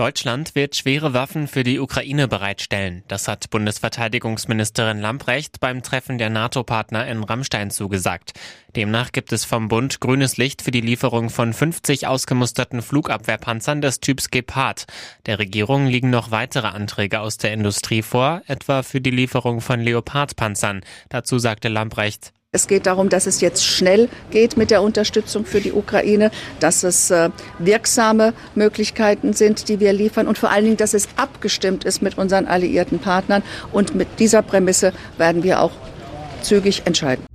Deutschland wird schwere Waffen für die Ukraine bereitstellen. Das hat Bundesverteidigungsministerin Lamprecht beim Treffen der NATO-Partner in Rammstein zugesagt. Demnach gibt es vom Bund grünes Licht für die Lieferung von 50 ausgemusterten Flugabwehrpanzern des Typs Gepard. Der Regierung liegen noch weitere Anträge aus der Industrie vor, etwa für die Lieferung von Leopard-Panzern. Dazu sagte Lamprecht, es geht darum, dass es jetzt schnell geht mit der Unterstützung für die Ukraine, dass es äh, wirksame Möglichkeiten sind, die wir liefern und vor allen Dingen, dass es abgestimmt ist mit unseren alliierten Partnern. Und mit dieser Prämisse werden wir auch zügig entscheiden.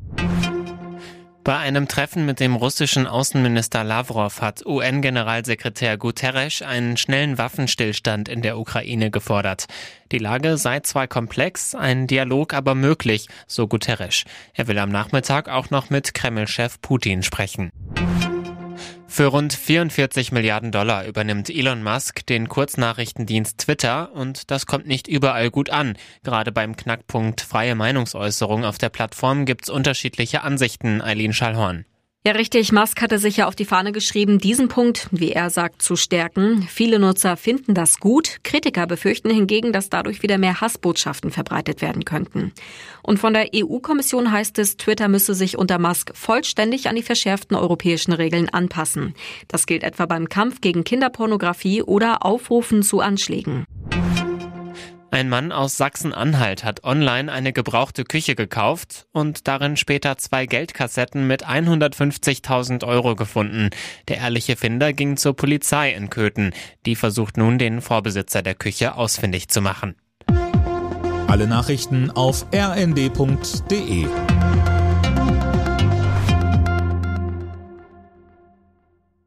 Bei einem Treffen mit dem russischen Außenminister Lavrov hat UN-Generalsekretär Guterres einen schnellen Waffenstillstand in der Ukraine gefordert. Die Lage sei zwar komplex, ein Dialog aber möglich, so Guterres. Er will am Nachmittag auch noch mit Kreml-Chef Putin sprechen. Für rund 44 Milliarden Dollar übernimmt Elon Musk den Kurznachrichtendienst Twitter und das kommt nicht überall gut an. Gerade beim Knackpunkt freie Meinungsäußerung auf der Plattform gibt's unterschiedliche Ansichten, Eileen Schallhorn. Ja, richtig. Musk hatte sich ja auf die Fahne geschrieben, diesen Punkt, wie er sagt, zu stärken. Viele Nutzer finden das gut. Kritiker befürchten hingegen, dass dadurch wieder mehr Hassbotschaften verbreitet werden könnten. Und von der EU-Kommission heißt es, Twitter müsse sich unter Musk vollständig an die verschärften europäischen Regeln anpassen. Das gilt etwa beim Kampf gegen Kinderpornografie oder Aufrufen zu Anschlägen. Ein Mann aus Sachsen-Anhalt hat online eine gebrauchte Küche gekauft und darin später zwei Geldkassetten mit 150.000 Euro gefunden. Der ehrliche Finder ging zur Polizei in Köthen. Die versucht nun, den Vorbesitzer der Küche ausfindig zu machen. Alle Nachrichten auf rnd.de